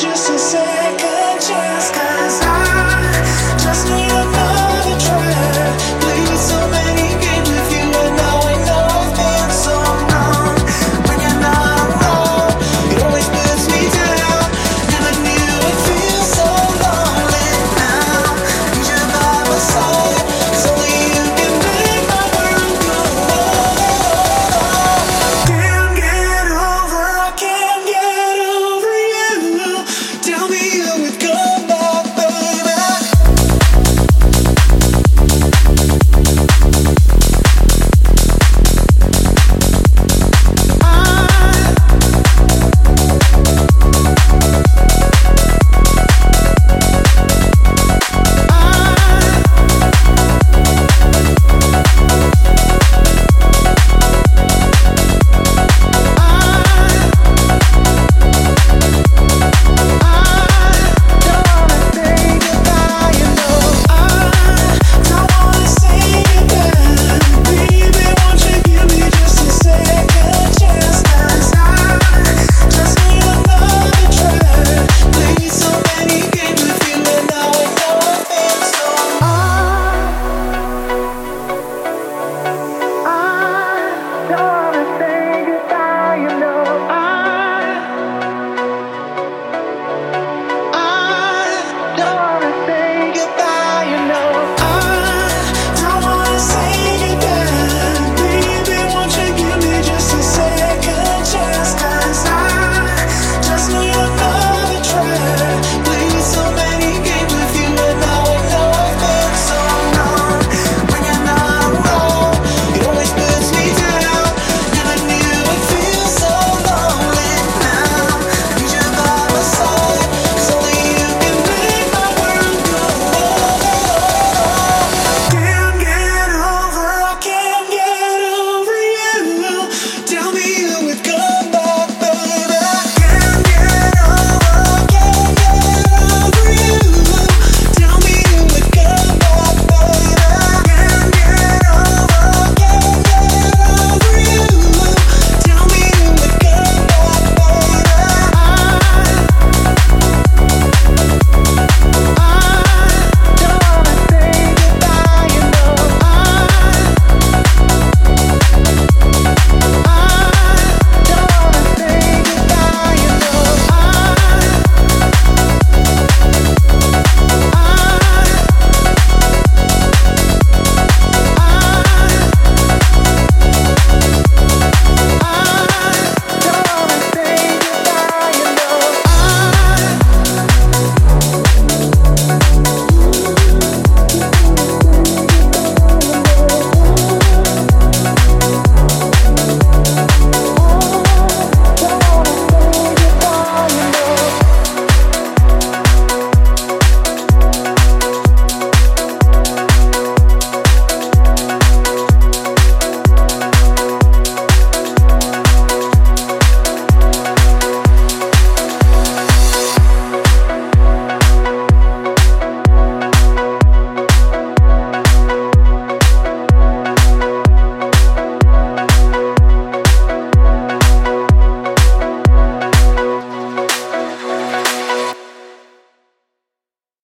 Just to chance.